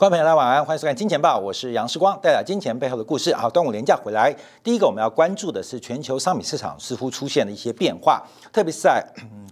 观众朋友，大家晚安，欢迎收看《金钱报》，我是杨世光，带来金钱背后的故事。好，端午连假回来，第一个我们要关注的是全球商品市场似乎出现了一些变化，特别是在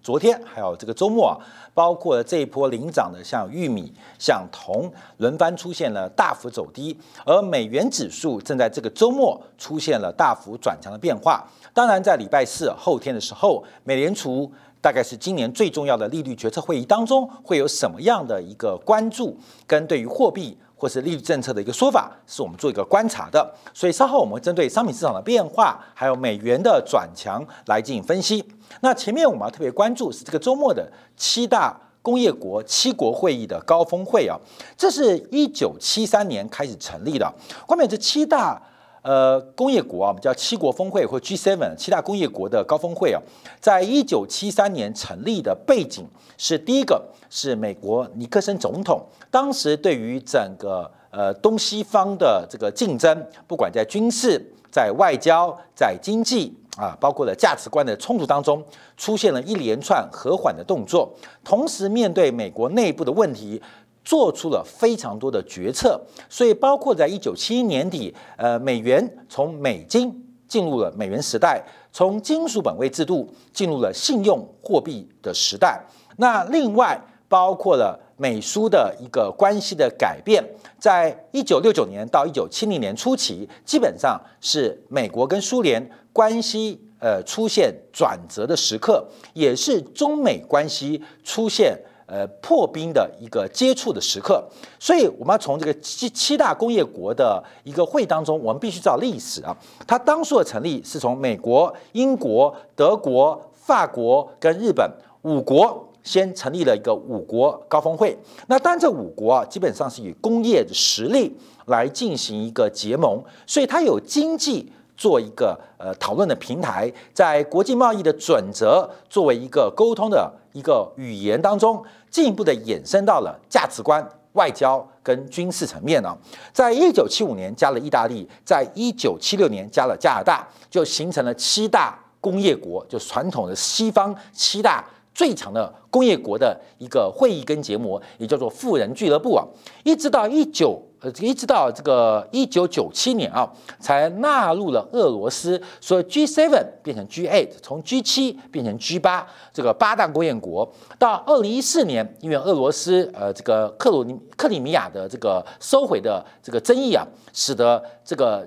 昨天还有这个周末啊，包括这一波领涨的像玉米、像铜，轮番出现了大幅走低，而美元指数正在这个周末出现了大幅转强的变化。当然，在礼拜四后天的时候，美联储。大概是今年最重要的利率决策会议当中，会有什么样的一个关注跟对于货币或是利率政策的一个说法，是我们做一个观察的。所以稍后我们会针对商品市场的变化，还有美元的转强来进行分析。那前面我们要特别关注是这个周末的七大工业国七国会议的高峰会啊，这是一九七三年开始成立的。关面这七大。呃，工业国啊，我们叫七国峰会或 G7 七大工业国的高峰会啊，在一九七三年成立的背景是第一个是美国尼克森总统，当时对于整个呃东西方的这个竞争，不管在军事、在外交、在经济啊，包括了价值观的冲突当中，出现了一连串和缓的动作，同时面对美国内部的问题。做出了非常多的决策，所以包括在一九七一年底，呃，美元从美金进入了美元时代，从金属本位制度进入了信用货币的时代。那另外包括了美苏的一个关系的改变，在一九六九年到一九七零年初期，基本上是美国跟苏联关系呃出现转折的时刻，也是中美关系出现。呃，破冰的一个接触的时刻，所以我们要从这个七七大工业国的一个会当中，我们必须知道历史啊。它当初的成立是从美国、英国、德国、法国跟日本五国先成立了一个五国高峰会。那当，这五国啊，基本上是以工业的实力来进行一个结盟，所以它有经济做一个呃讨论的平台，在国际贸易的准则作为一个沟通的一个语言当中。进一步的衍生到了价值观、外交跟军事层面呢。在一九七五年加了意大利，在一九七六年加了加拿大，就形成了七大工业国，就传统的西方七大最强的工业国的一个会议跟结盟，也叫做富人俱乐部啊。一直到一九。呃，一直到这个一九九七年啊，才纳入了俄罗斯，所以 G seven 变成 G eight，从 G 七变成 G 八这个八大工业国。到二零一四年，因为俄罗斯呃这个克鲁尼克里米亚的这个收回的这个争议啊，使得这个。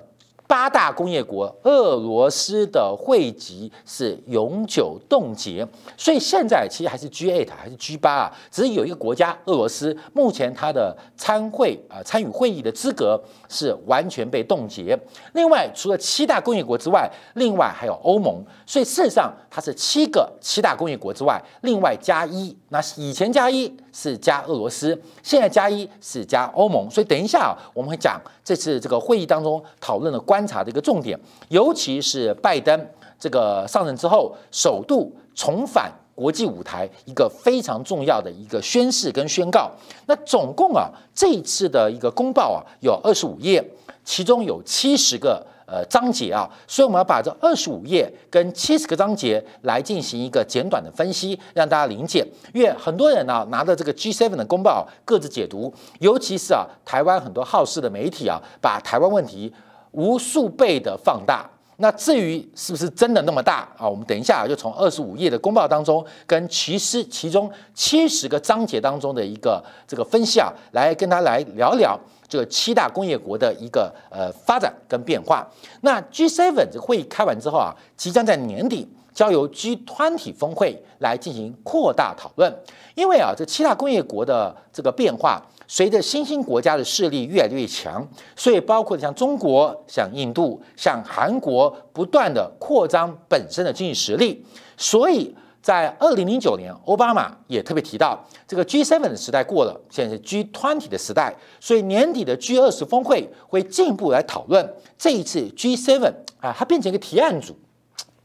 八大工业国，俄罗斯的汇集是永久冻结，所以现在其实还是 G8 还是 G8 啊，只是有一个国家俄罗斯，目前它的参会啊参与会议的资格是完全被冻结。另外，除了七大工业国之外，另外还有欧盟，所以事实上它是七个七大工业国之外，另外加一。那以前加一是加俄罗斯，现在加一是加欧盟，所以等一下啊，我们会讲这次这个会议当中讨论的。观察的一个重点，尤其是拜登这个上任之后，首度重返国际舞台，一个非常重要的一个宣誓跟宣告。那总共啊，这一次的一个公报啊，有二十五页，其中有七十个呃章节啊，所以我们要把这二十五页跟七十个章节来进行一个简短的分析，让大家理解。因为很多人呢拿着这个 G7 的公报各自解读，尤其是啊，台湾很多好事的媒体啊，把台湾问题。无数倍的放大，那至于是不是真的那么大啊？我们等一下就从二十五页的公报当中，跟其实其中七十个章节当中的一个这个分析啊，来跟他来聊聊这七大工业国的一个呃发展跟变化。那 G7 这会议开完之后啊，即将在年底交由 G 团体峰会来进行扩大讨论，因为啊，这七大工业国的这个变化。随着新兴国家的势力越来越强，所以包括像中国、像印度、像韩国，不断的扩张本身的经济实力。所以在二零零九年，奥巴马也特别提到，这个 G7 的时代过了，现在是 G20 的时代。所以年底的 G20 峰会会进一步来讨论这一次 G7 啊，它变成一个提案组。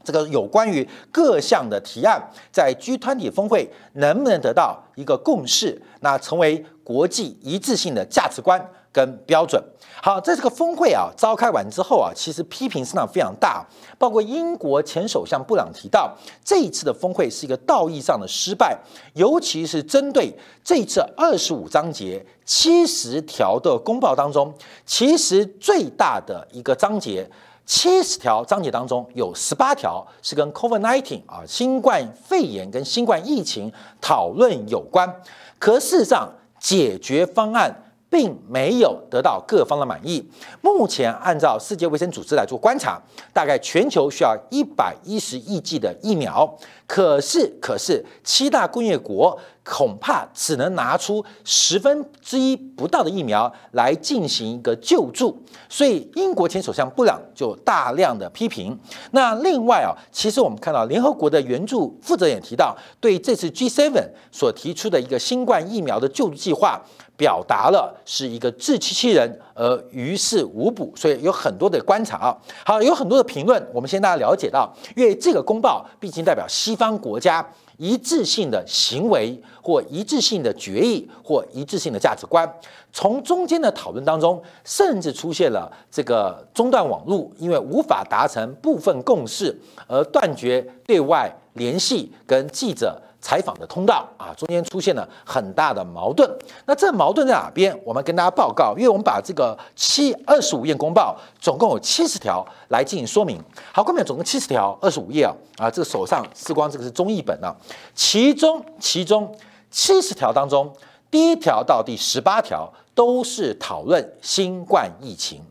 这个有关于各项的提案，在 G20 峰会能不能得到一个共识，那成为国际一致性的价值观跟标准。好，在这个峰会啊召开完之后啊，其实批评声浪非常大，包括英国前首相布朗提到，这一次的峰会是一个道义上的失败，尤其是针对这次二十五章节七十条的公报当中，其实最大的一个章节，七十条章节当中有十八条是跟 COVID-19 啊新冠肺炎跟新冠疫情讨论有关，可事实上解决方案。并没有得到各方的满意。目前按照世界卫生组织来做观察，大概全球需要一百一十亿剂的疫苗。可是，可是七大工业国恐怕只能拿出十分之一不到的疫苗来进行一个救助。所以，英国前首相布朗就大量的批评。那另外啊，其实我们看到联合国的援助负责人也提到，对这次 G7 所提出的一个新冠疫苗的救助计划。表达了是一个自欺欺人而于事无补，所以有很多的观察啊。好，有很多的评论，我们先大家了解到，因为这个公报毕竟代表西方国家一致性的行为或一致性的决议或一致性的价值观。从中间的讨论当中，甚至出现了这个中断网络，因为无法达成部分共识而断绝对外联系跟记者。采访的通道啊，中间出现了很大的矛盾。那这矛盾在哪边？我们跟大家报告，因为我们把这个七二十五页公报总共有七十条来进行说明。好，后面总共七十条，二十五页啊啊，这个手上时光这个是中译本啊。其中其中七十条当中，第一条到第十八条都是讨论新冠疫情。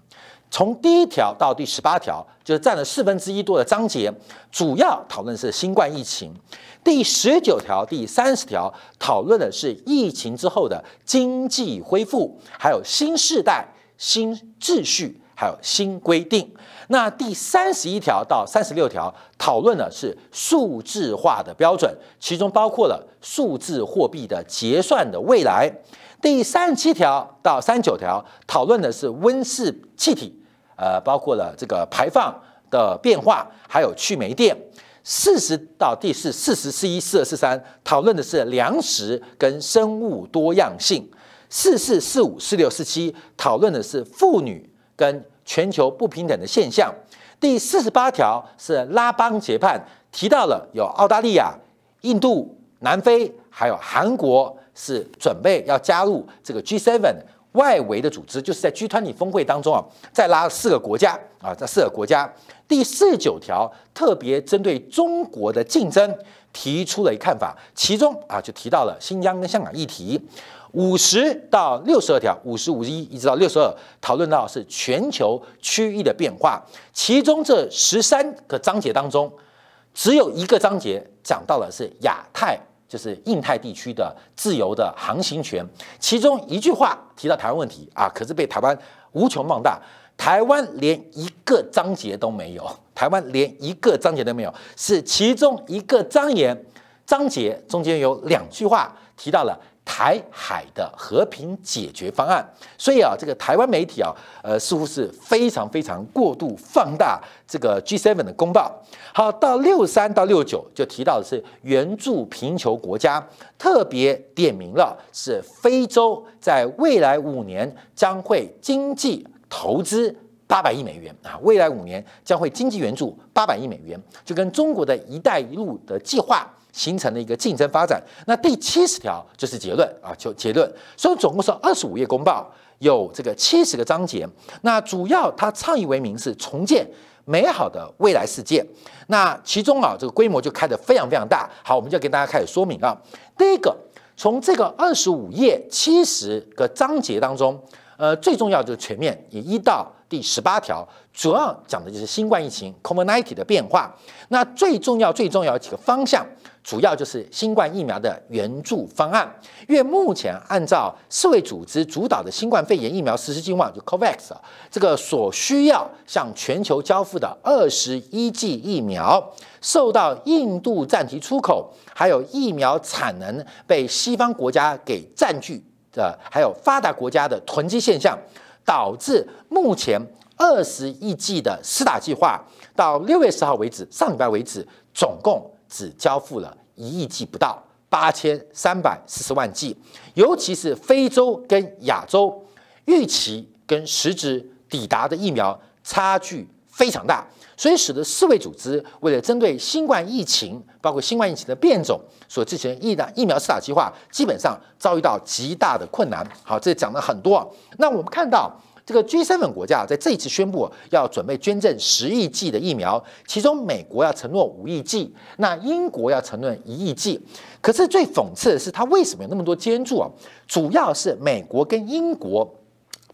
从第一条到第十八条，就是占了四分之一多的章节，主要讨论是新冠疫情。第十九条、第三十条讨论的是疫情之后的经济恢复，还有新时代、新秩序，还有新规定。那第三十一条到三十六条讨论的是数字化的标准，其中包括了数字货币的结算的未来。第三十七条到三十九条讨论的是温室气体，呃，包括了这个排放的变化，还有去煤电。四十到第四四十四一四二四三讨论的是粮食跟生物多样性，四四四五四六四七讨论的是妇女跟全球不平等的现象。第四十八条是拉邦结派，提到了有澳大利亚、印度、南非还有韩国是准备要加入这个 G7 外围的组织，就是在 G20 峰会当中啊，再拉四个国家啊，这四个国家。第四十九条特别针对中国的竞争提出了一看法，其中啊就提到了新疆跟香港议题。五十到六十二条，五十五十一一直到六十二，讨论到是全球区域的变化。其中这十三个章节当中，只有一个章节讲到了是亚太，就是印太地区的自由的航行权。其中一句话提到台湾问题啊，可是被台湾无穷放大。台湾连一个章节都没有，台湾连一个章节都没有，是其中一个章言章节中间有两句话提到了台海的和平解决方案，所以啊，这个台湾媒体啊，呃，似乎是非常非常过度放大这个 G7 的公报。好，到六三到六九就提到的是援助贫穷国家，特别点名了是非洲，在未来五年将会经济。投资八百亿美元啊，未来五年将会经济援助八百亿美元，就跟中国的一带一路的计划形成了一个竞争发展。那第七十条就是结论啊，就结论。所以总共是二十五页公报，有这个七十个章节。那主要它倡议为名是重建美好的未来世界。那其中啊，这个规模就开得非常非常大。好，我们就跟大家开始说明啊。第一个，从这个二十五页七十个章节当中。呃，最重要就是全面，以一到第十八条，主要讲的就是新冠疫情 （COVID-19） 的变化。那最重要、最重要几个方向，主要就是新冠疫苗的援助方案。因为目前按照世卫组织主导的新冠肺炎疫苗实施计划，就 COVAX 啊，这个所需要向全球交付的二十一剂疫苗，受到印度暂停出口，还有疫苗产能被西方国家给占据。的还有发达国家的囤积现象，导致目前二十亿剂的施打计划到六月十号为止，上礼拜为止，总共只交付了一亿剂不到，八千三百四十万剂。尤其是非洲跟亚洲，预期跟实质抵达的疫苗差距非常大，所以使得世卫组织为了针对新冠疫情，包括新冠疫情的变种所进行疫的疫苗施打计划，基本上遭遇到极大的困难。好，这讲了很多。那我们看到。这个 G7 国家在这一次宣布要准备捐赠十亿剂的疫苗，其中美国要承诺五亿剂，那英国要承诺一亿剂。可是最讽刺的是，它为什么有那么多捐助啊？主要是美国跟英国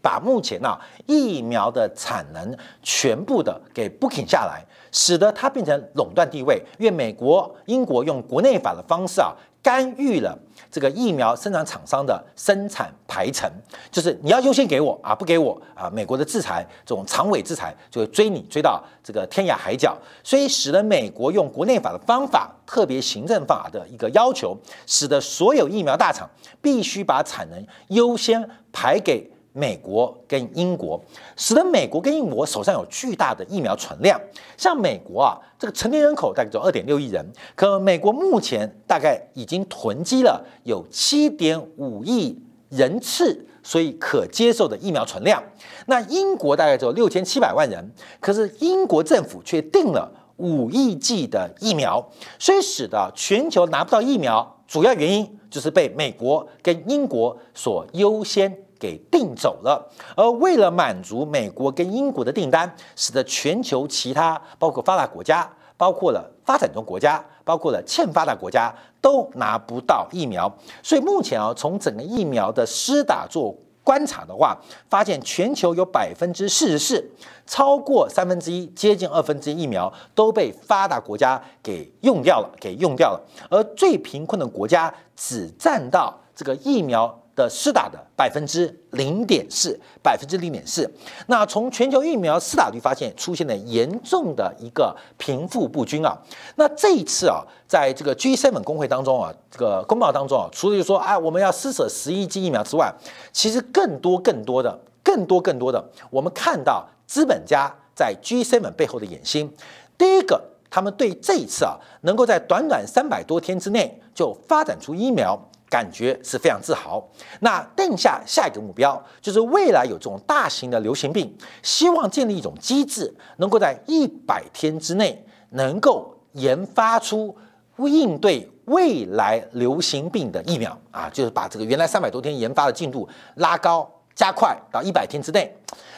把目前呢疫苗的产能全部的给 booking 下来，使得它变成垄断地位。因为美国、英国用国内法的方式啊。干预了这个疫苗生产厂商的生产排程，就是你要优先给我啊，不给我啊，美国的制裁这种长尾制裁就会追你追到这个天涯海角，所以使得美国用国内法的方法，特别行政法的一个要求，使得所有疫苗大厂必须把产能优先排给。美国跟英国，使得美国跟英国手上有巨大的疫苗存量。像美国啊，这个成年人口大概只有二点六亿人，可美国目前大概已经囤积了有七点五亿人次，所以可接受的疫苗存量。那英国大概只有六千七百万人，可是英国政府却定了五亿剂的疫苗，所以使得全球拿不到疫苗，主要原因就是被美国跟英国所优先。给订走了，而为了满足美国跟英国的订单，使得全球其他包括发达国家、包括了发展中国家、包括了欠发达国家都拿不到疫苗。所以目前啊，从整个疫苗的施打做观察的话，发现全球有百分之四十四，超过三分之一，接近二分之一疫苗都被发达国家给用掉了，给用掉了，而最贫困的国家只占到这个疫苗。的施打的百分之零点四，百分之零点四。那从全球疫苗施打率发现，出现了严重的一个贫富不均啊。那这一次啊，在这个 G7 工会当中啊，这个公报当中啊，除了就说啊我们要施舍十一剂疫苗之外，其实更多更多的、更多更多的，我们看到资本家在 G7 背后的野心。第一个，他们对这一次啊，能够在短短三百多天之内就发展出疫苗。感觉是非常自豪。那定下下一个目标，就是未来有这种大型的流行病，希望建立一种机制，能够在一百天之内，能够研发出应对未来流行病的疫苗啊，就是把这个原来三百多天研发的进度拉高加快到一百天之内。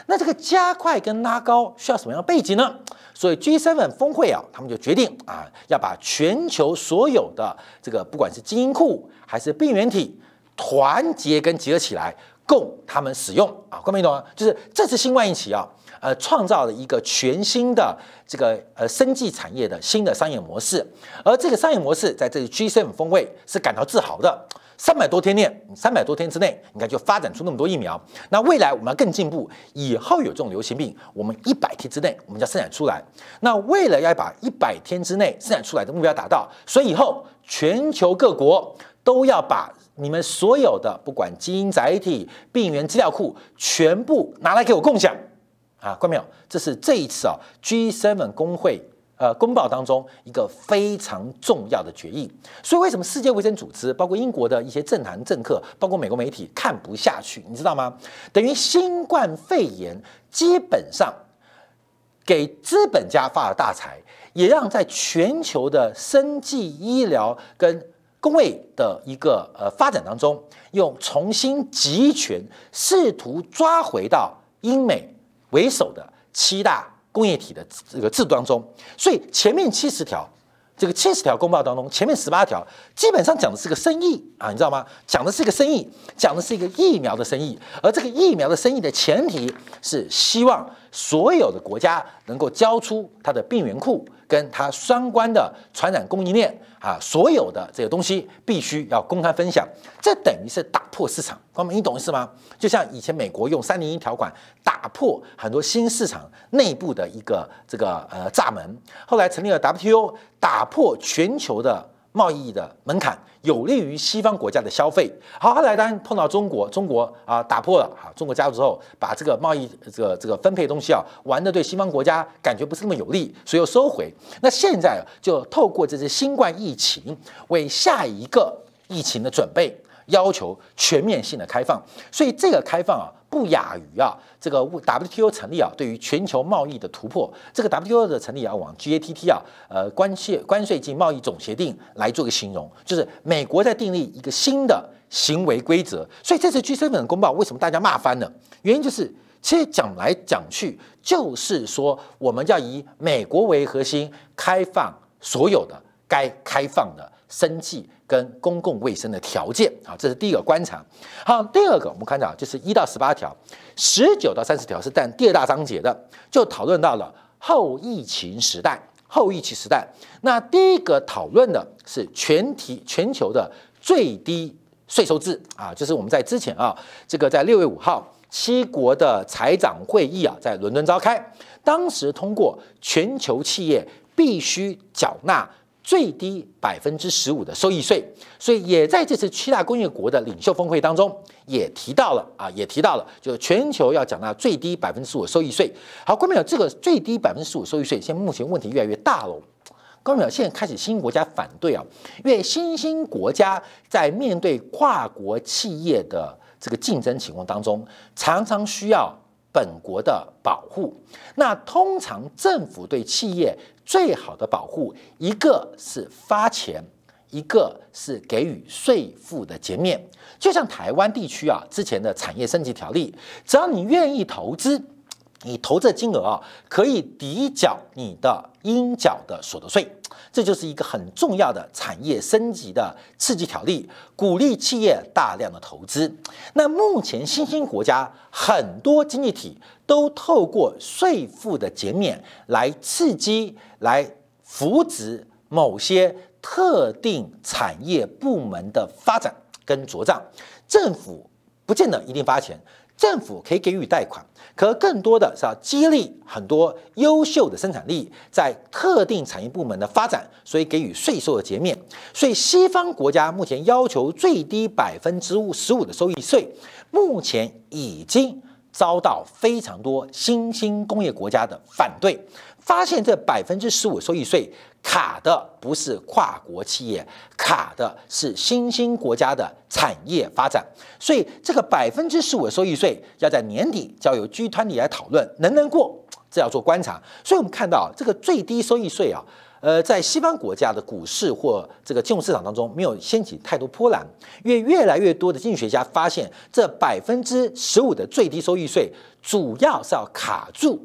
那这个加快跟拉高需要什么样的背景呢？所以 G7 峰会啊，他们就决定啊，要把全球所有的这个不管是基因库还是病原体团结跟结合起来，供他们使用啊。各位懂吗？就是这次新冠疫情啊，呃，创造了一个全新的这个呃生技产业的新的商业模式，而这个商业模式在这次 G7 峰会是感到自豪的。三百多天内，三百多天之内，你看就发展出那么多疫苗。那未来我们要更进步，以后有这种流行病，我们一百天之内我们就要生产出来。那为了要把一百天之内生产出来的目标达到，所以以后全球各国都要把你们所有的不管基因载体、病原资料库全部拿来给我共享啊！看到没有？这是这一次啊 G7 工会。呃，公报当中一个非常重要的决议，所以为什么世界卫生组织，包括英国的一些政坛政客，包括美国媒体看不下去？你知道吗？等于新冠肺炎基本上给资本家发了大财，也让在全球的生计医疗跟工位的一个呃发展当中，用重新集权，试图抓回到英美为首的七大。工业体的这个制度当中，所以前面七十条，这个七十条公报当中，前面十八条基本上讲的是个生意啊，你知道吗？讲的是一个生意，讲的是一个疫苗的生意，而这个疫苗的生意的前提是希望所有的国家能够交出它的病原库。跟它相关的传染供应链啊，所有的这个东西必须要公开分享，这等于是打破市场，光明，你懂意思吗？就像以前美国用三零一条款打破很多新市场内部的一个这个呃闸门，后来成立了 WTO，打破全球的。贸易的门槛有利于西方国家的消费。好，后来当碰到中国，中国啊打破了哈，中国加入之后，把这个贸易这个这个分配东西啊玩的对西方国家感觉不是那么有利，所以又收回。那现在就透过这次新冠疫情，为下一个疫情的准备，要求全面性的开放。所以这个开放啊。不亚于啊这个 WTO 成立啊对于全球贸易的突破。这个 WTO 的成立要往 GATT 啊呃关税关税及贸易总协定来做个形容，就是美国在订立一个新的行为规则。所以这次 G7 的公报为什么大家骂翻了？原因就是。其实讲来讲去，就是说我们要以美国为核心，开放所有的该开放的生计跟公共卫生的条件啊，这是第一个观察。好，第二个我们看到就是一到十八条，十九到三十条是占第二大章节的，就讨论到了后疫情时代。后疫情时代，那第一个讨论的是全体全球的最低税收制啊，就是我们在之前啊，这个在六月五号。七国的财长会议啊，在伦敦召开，当时通过全球企业必须缴纳最低百分之十五的收益税，所以也在这次七大工业国的领袖峰会当中也提到了啊，也提到了，就是全球要缴纳最低百分之十五收益税。好，关众朋友，这个最低百分之十五收益税，现在目前问题越来越大了。关众朋友，现在开始新兴国家反对啊，因为新兴国家在面对跨国企业的。这个竞争情况当中，常常需要本国的保护。那通常政府对企业最好的保护，一个是发钱，一个是给予税负的减免。就像台湾地区啊，之前的产业升级条例，只要你愿意投资。你投这金额啊，可以抵缴你的应缴的所得税，这就是一个很重要的产业升级的刺激条例，鼓励企业大量的投资。那目前新兴国家很多经济体都透过税负的减免来刺激、来扶植某些特定产业部门的发展跟茁壮，政府不见得一定发钱。政府可以给予贷款，可更多的是要激励很多优秀的生产力在特定产业部门的发展，所以给予税收的减免。所以西方国家目前要求最低百分之五十五的收益税，目前已经遭到非常多新兴工业国家的反对。发现这百分之十五收益税卡的不是跨国企业，卡的是新兴国家的产业发展，所以这个百分之十五的收益税要在年底交由 G 团体来讨论能不能过，这要做观察。所以我们看到这个最低收益税啊，呃，在西方国家的股市或这个金融市场当中没有掀起太多波澜，因为越来越多的经济学家发现，这百分之十五的最低收益税主要是要卡住。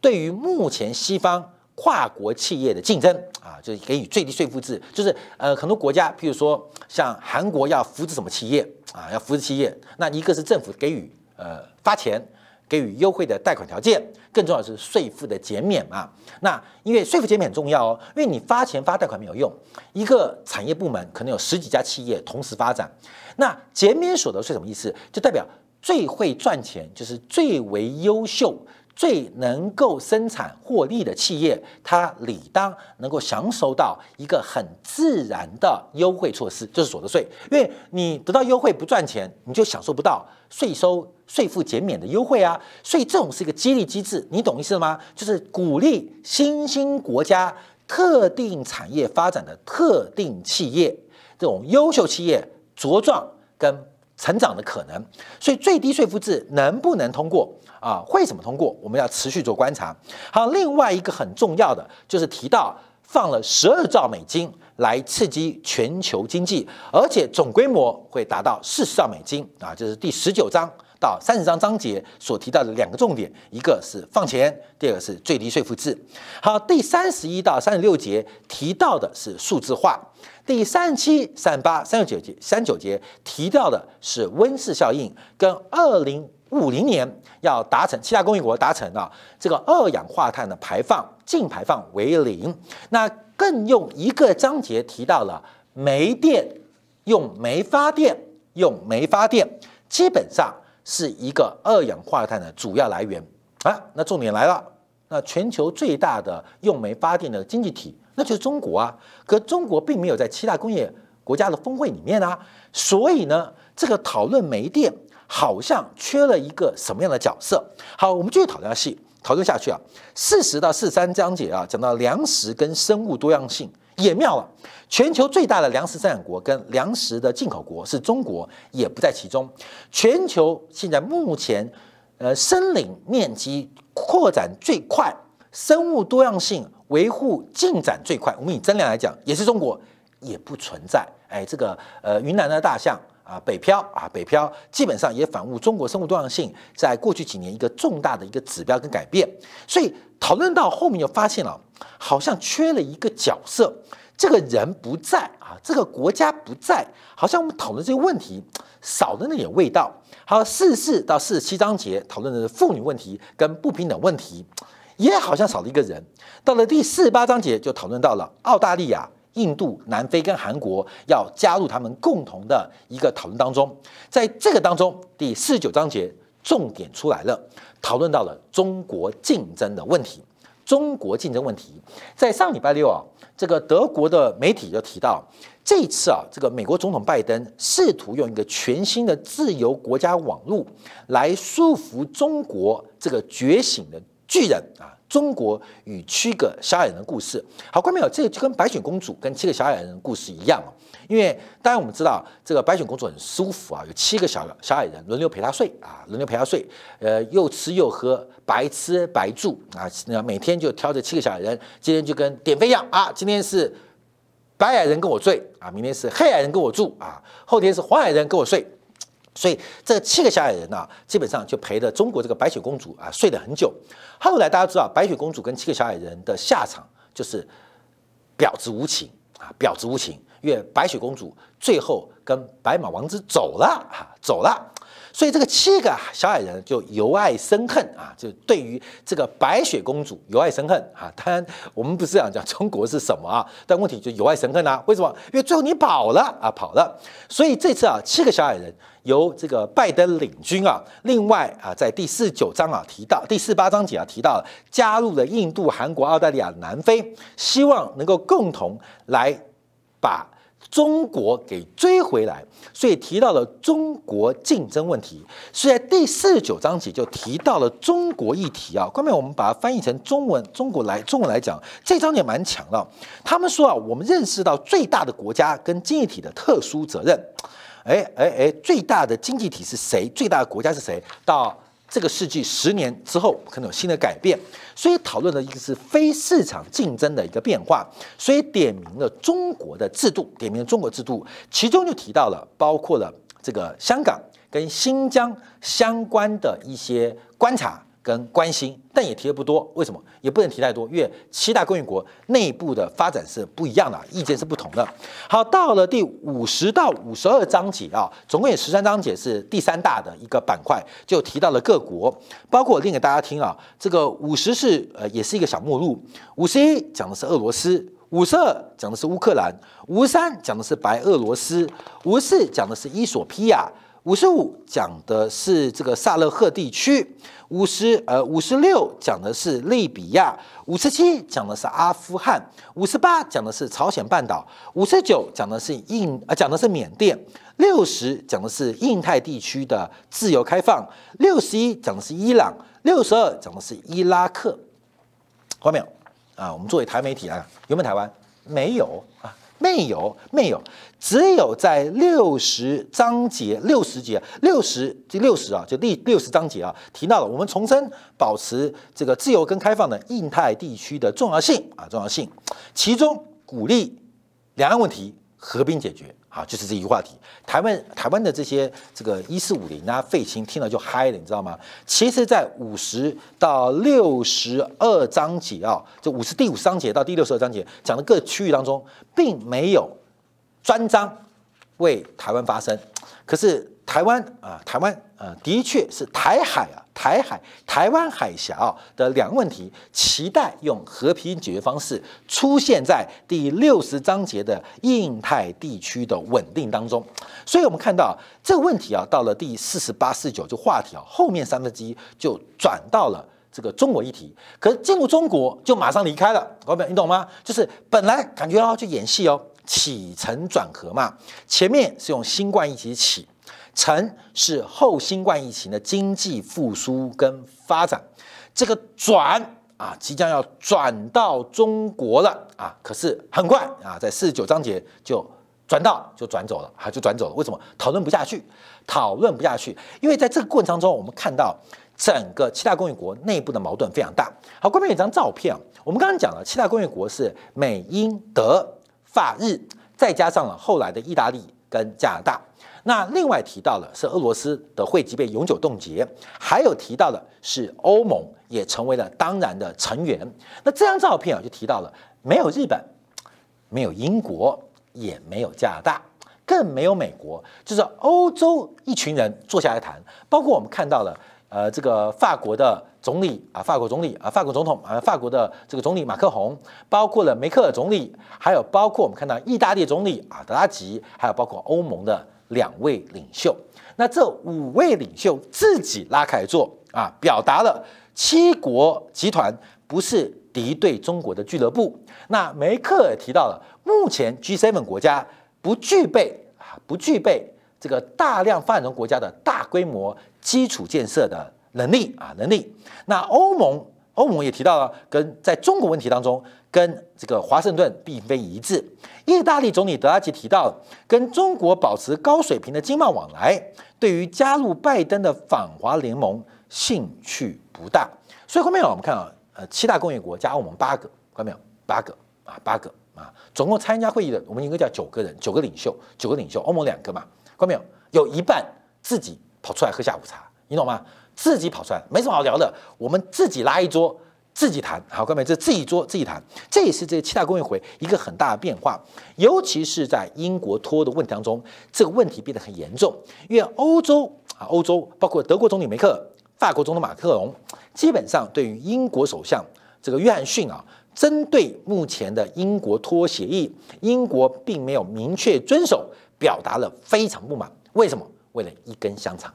对于目前西方跨国企业的竞争啊，就是给予最低税负制，就是呃很多国家，譬如说像韩国要扶持什么企业啊，要扶持企业，那一个是政府给予呃发钱，给予优惠的贷款条件，更重要的是税负的减免嘛。那因为税负减免很重要哦，因为你发钱发贷款没有用，一个产业部门可能有十几家企业同时发展，那减免所得税什么意思？就代表最会赚钱，就是最为优秀。最能够生产获利的企业，它理当能够享受到一个很自然的优惠措施，就是所得税。因为你得到优惠不赚钱，你就享受不到税收税负减免的优惠啊。所以这种是一个激励机制，你懂意思吗？就是鼓励新兴国家特定产业发展的特定企业，这种优秀企业茁壮跟成长的可能。所以最低税负制能不能通过？啊，会怎么通过？我们要持续做观察。好，另外一个很重要的就是提到放了十二兆美金来刺激全球经济，而且总规模会达到四十兆美金啊，这是第十九章到三十章章节所提到的两个重点，一个是放钱，第二个是最低税负制。好，第三十一到三十六节提到的是数字化，第三十七、三十八、三九节、三十九节提到的是温室效应跟二零。五零年要达成七大工业国达成啊，这个二氧化碳的排放净排放为零。那更用一个章节提到了煤电，用煤发电，用煤发电基本上是一个二氧化碳的主要来源啊。那重点来了，那全球最大的用煤发电的经济体那就是中国啊。可中国并没有在七大工业国家的峰会里面啊，所以呢，这个讨论煤电。好像缺了一个什么样的角色？好，我们继续讨论下去，讨论下去啊。四十到四三章节啊，讲到粮食跟生物多样性也妙了。全球最大的粮食生产国跟粮食的进口国是中国，也不在其中。全球现在目前呃，森林面积扩展最快，生物多样性维护进展最快。我们以增量来讲，也是中国，也不存在。哎，这个呃，云南的大象啊，北漂啊，北漂基本上也反映中国生物多样性在过去几年一个重大的一个指标跟改变。所以讨论到后面就发现了，好像缺了一个角色。这个人不在啊，这个国家不在，好像我们讨论这个问题少了那点味道。好，四十四到四十七章节讨论的是妇女问题跟不平等问题，也好像少了一个人。到了第四十八章节就讨论到了澳大利亚、印度、南非跟韩国要加入他们共同的一个讨论当中。在这个当中，第四十九章节重点出来了，讨论到了中国竞争的问题。中国竞争问题，在上礼拜六啊，这个德国的媒体就提到，这次啊，这个美国总统拜登试图用一个全新的自由国家网络来束缚中国这个觉醒的巨人啊。中国与七个小矮人的故事，好，观众朋友，这个就跟白雪公主跟七个小矮人的故事一样啊。因为当然我们知道，这个白雪公主很舒服啊，有七个小小矮人轮流陪她睡啊，轮流陪她睡，呃，又吃又喝，白吃白住啊，那每天就挑着七个小矮人，今天就跟点飞一样啊，今天是白矮人跟我睡啊，明天是黑矮人跟我住啊，后天是黄矮人跟我睡。所以这七个小矮人呢，基本上就陪着中国这个白雪公主啊睡了很久。后来大家知道，白雪公主跟七个小矮人的下场就是婊子无情啊，婊子无情。因为白雪公主最后跟白马王子走了啊，走了。所以这个七个小矮人就由爱生恨啊，就对于这个白雪公主由爱生恨啊。当然，我们不是想讲中国是什么啊，但问题就由爱生恨啊。为什么？因为最后你跑了啊，跑了。所以这次啊，七个小矮人由这个拜登领军啊。另外啊，在第四九章啊提到，第四八章节啊提到加入了印度、韩国、澳大利亚、南非，希望能够共同来把。中国给追回来，所以提到了中国竞争问题，是在第四十九章节就提到了中国议题啊。后面我们把它翻译成中文，中国来中文来讲，这章也蛮强的。他们说啊，我们认识到最大的国家跟经济体的特殊责任。哎哎哎，最大的经济体是谁？最大的国家是谁？到这个世纪十年之后，可能有新的改变，所以讨论的一个是非市场竞争的一个变化，所以点明了中国的制度，点明了中国制度，其中就提到了包括了这个香港跟新疆相关的一些观察。跟关心，但也提的不多。为什么？也不能提太多，因为七大工业国内部的发展是不一样的，意见是不同的。好，到了第五十到五十二章节啊，总共有十三章节是第三大的一个板块，就提到了各国，包括我念给大家听啊。这个五十是呃，也是一个小目录。五十一讲的是俄罗斯，五十二讲的是乌克兰，五十三讲的是白俄罗斯，五十四讲的是伊索比亚。五十五讲的是这个萨勒赫地区，五十呃五十六讲的是利比亚，五十七讲的是阿富汗，五十八讲的是朝鲜半岛，五十九讲的是印呃讲的是缅甸，六十讲的是印太地区的自由开放，六十一讲的是伊朗，六十二讲的是伊拉克。看到没有啊？我们作为台媒体啊，有没有台湾？没有啊。没有，没有，只有在六十章节、六十节、六十第六十啊，就第六十章节啊，提到了我们重申保持这个自由跟开放的印太地区的重要性啊，重要性，其中鼓励两岸问题合并解决。啊，就是这一话题。台湾台湾的这些这个一四五零啊，费青听了就嗨了，你知道吗？其实，在五十到六十二章节啊，这五十第五章节到第六十二章节讲的各区域当中，并没有专章为台湾发声。可是台湾啊，台湾啊，的确是台海啊。台海、台湾海峡的两个问题，期待用和平解决方式出现在第六十章节的印太地区的稳定当中。所以，我们看到这个问题啊，到了第四十八、四九，就话题啊，后面三分之一就转到了这个中国议题。可是进入中国就马上离开了，老板，你懂吗？就是本来感觉要去演戏哦，起承转合嘛，前面是用新冠疫情起。成是后新冠疫情的经济复苏跟发展，这个转啊，即将要转到中国了啊！可是很快啊，在四十九章节就转到就转走了，啊，就转走了。为什么？讨论不下去，讨论不下去，因为在这个过程当中，我们看到整个七大工业国内部的矛盾非常大。好，关面有一张照片，我们刚刚讲了，七大工业国是美、英、德、法、日，再加上了后来的意大利跟加拿大。那另外提到了是俄罗斯的会籍被永久冻结，还有提到的是欧盟也成为了当然的成员。那这张照片啊，就提到了没有日本，没有英国，也没有加拿大，更没有美国，就是欧洲一群人坐下来谈。包括我们看到了，呃，这个法国的总理啊，法国总理啊，法国总统啊，法国的这个总理马克宏，包括了梅克尔总理，还有包括我们看到意大利总理啊德拉吉，还有包括欧盟的。两位领袖，那这五位领袖自己拉开坐啊，表达了七国集团不是敌对中国的俱乐部。那梅克尔提到了，目前 G7 国家不具备啊，不具备这个大量发展中国家的大规模基础建设的能力啊能力。那欧盟，欧盟也提到了，跟在中国问题当中。跟这个华盛顿并非一致。意大利总理德拉吉提到，跟中国保持高水平的经贸往来，对于加入拜登的反华联盟兴趣不大。所以后面我们看啊，呃，七大工业国加欧盟八个，看到没有？八个啊，八个啊，总共参加会议的，我们应该叫九个人，九个领袖，九个领袖，欧盟两个嘛，看到没有？有一半自己跑出来喝下午茶，你懂吗？自己跑出来，没什么好聊的，我们自己拉一桌。自己谈好，各位，这自己做自己谈，这也是这七大工业会一个很大的变化，尤其是在英国脱欧的问题当中，这个问题变得很严重，因为欧洲啊，欧洲包括德国总理梅克、法国总统马克龙，基本上对于英国首相这个约翰逊啊，针对目前的英国脱欧协议，英国并没有明确遵守，表达了非常不满。为什么？为了一根香肠。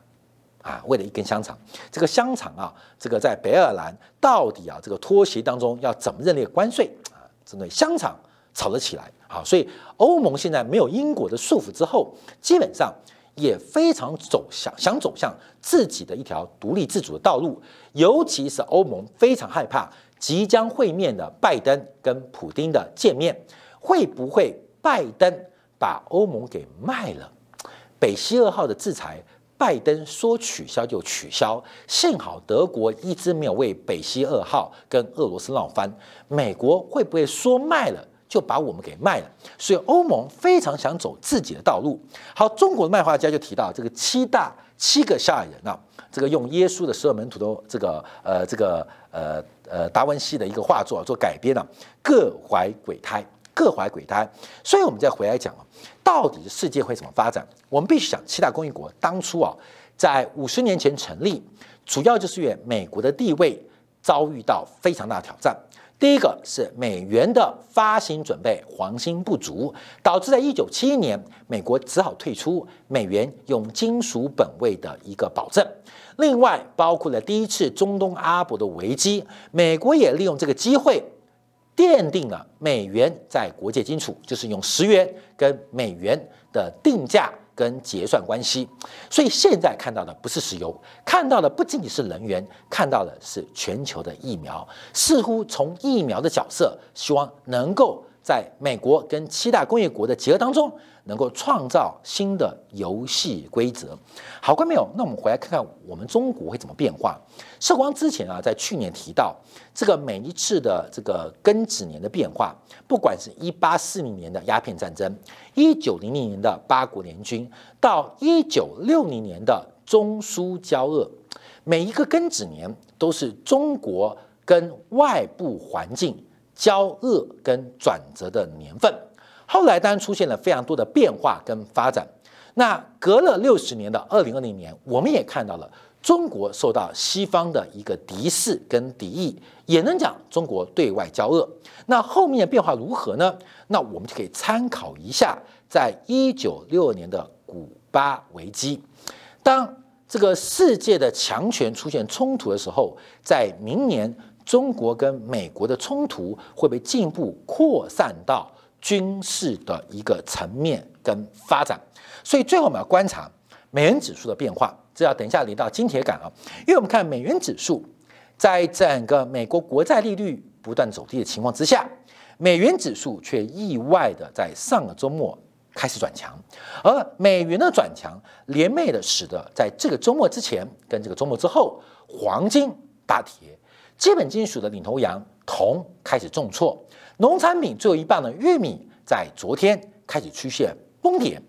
啊，为了一根香肠，这个香肠啊，这个在北爱尔兰到底啊，这个脱鞋当中要怎么认列关税啊？针对香肠吵了起来啊，所以欧盟现在没有英国的束缚之后，基本上也非常走向想走向自己的一条独立自主的道路，尤其是欧盟非常害怕即将会面的拜登跟普京的见面，会不会拜登把欧盟给卖了？北溪二号的制裁。拜登说取消就取消，幸好德国一直没有为北溪二号跟俄罗斯闹翻。美国会不会说卖了就把我们给卖了？所以欧盟非常想走自己的道路。好，中国的漫画家就提到这个七大七个下人啊，这个用耶稣的十二门徒的这个呃这个呃呃达文西的一个画作做改编了，各怀鬼胎。各怀鬼胎，所以我们再回来讲啊，到底世界会怎么发展？我们必须想，七大工业国当初啊，在五十年前成立，主要就是因为美国的地位遭遇到非常大的挑战。第一个是美元的发行准备黄金不足，导致在一九七一年，美国只好退出美元用金属本位的一个保证。另外，包括了第一次中东阿拉伯的危机，美国也利用这个机会。奠定了美元在国际金属，就是用十元跟美元的定价跟结算关系。所以现在看到的不是石油，看到的不仅仅是能源，看到的是全球的疫苗。似乎从疫苗的角色，希望能够在美国跟七大工业国的结合当中。能够创造新的游戏规则。好，观众朋友，那我们回来看看我们中国会怎么变化。社光之前啊，在去年提到这个每一次的这个庚子年的变化，不管是一八四零年的鸦片战争，一九零零年的八国联军，到一九六零年的中苏交恶，每一个庚子年都是中国跟外部环境交恶跟转折的年份。后来当然出现了非常多的变化跟发展。那隔了六十年的二零二零年，我们也看到了中国受到西方的一个敌视跟敌意，也能讲中国对外交恶。那后面的变化如何呢？那我们就可以参考一下，在一九六二年的古巴危机，当这个世界的强权出现冲突的时候，在明年中国跟美国的冲突会被进一步扩散到？军事的一个层面跟发展，所以最后我们要观察美元指数的变化，这要等一下领到金铁杆啊，因为我们看美元指数在整个美国国债利率不断走低的情况之下，美元指数却意外的在上个周末开始转强，而美元的转强连袂的使得在这个周末之前跟这个周末之后，黄金大跌，基本金属的领头羊铜开始重挫，农产品最后一棒的玉米在昨天开始出现崩跌。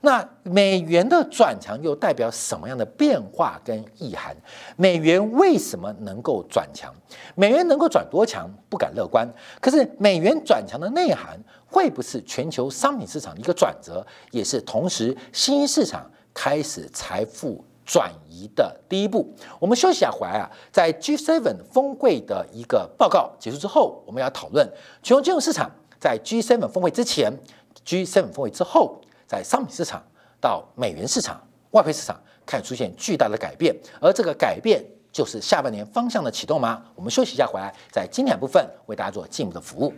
那美元的转强又代表什么样的变化跟意涵？美元为什么能够转强？美元能够转多强？不敢乐观。可是美元转强的内涵，会不是全球商品市场的一个转折，也是同时新兴市场开始财富转移的第一步？我们休息一下回来啊，在 G7 峰会的一个报告结束之后，我们要讨论全球金融市场在 G7 峰会之前、G7 峰会之后。在商品市场到美元市场、外汇市场，看出现巨大的改变，而这个改变就是下半年方向的启动吗？我们休息一下，回来在经典部分为大家做进一步的服务。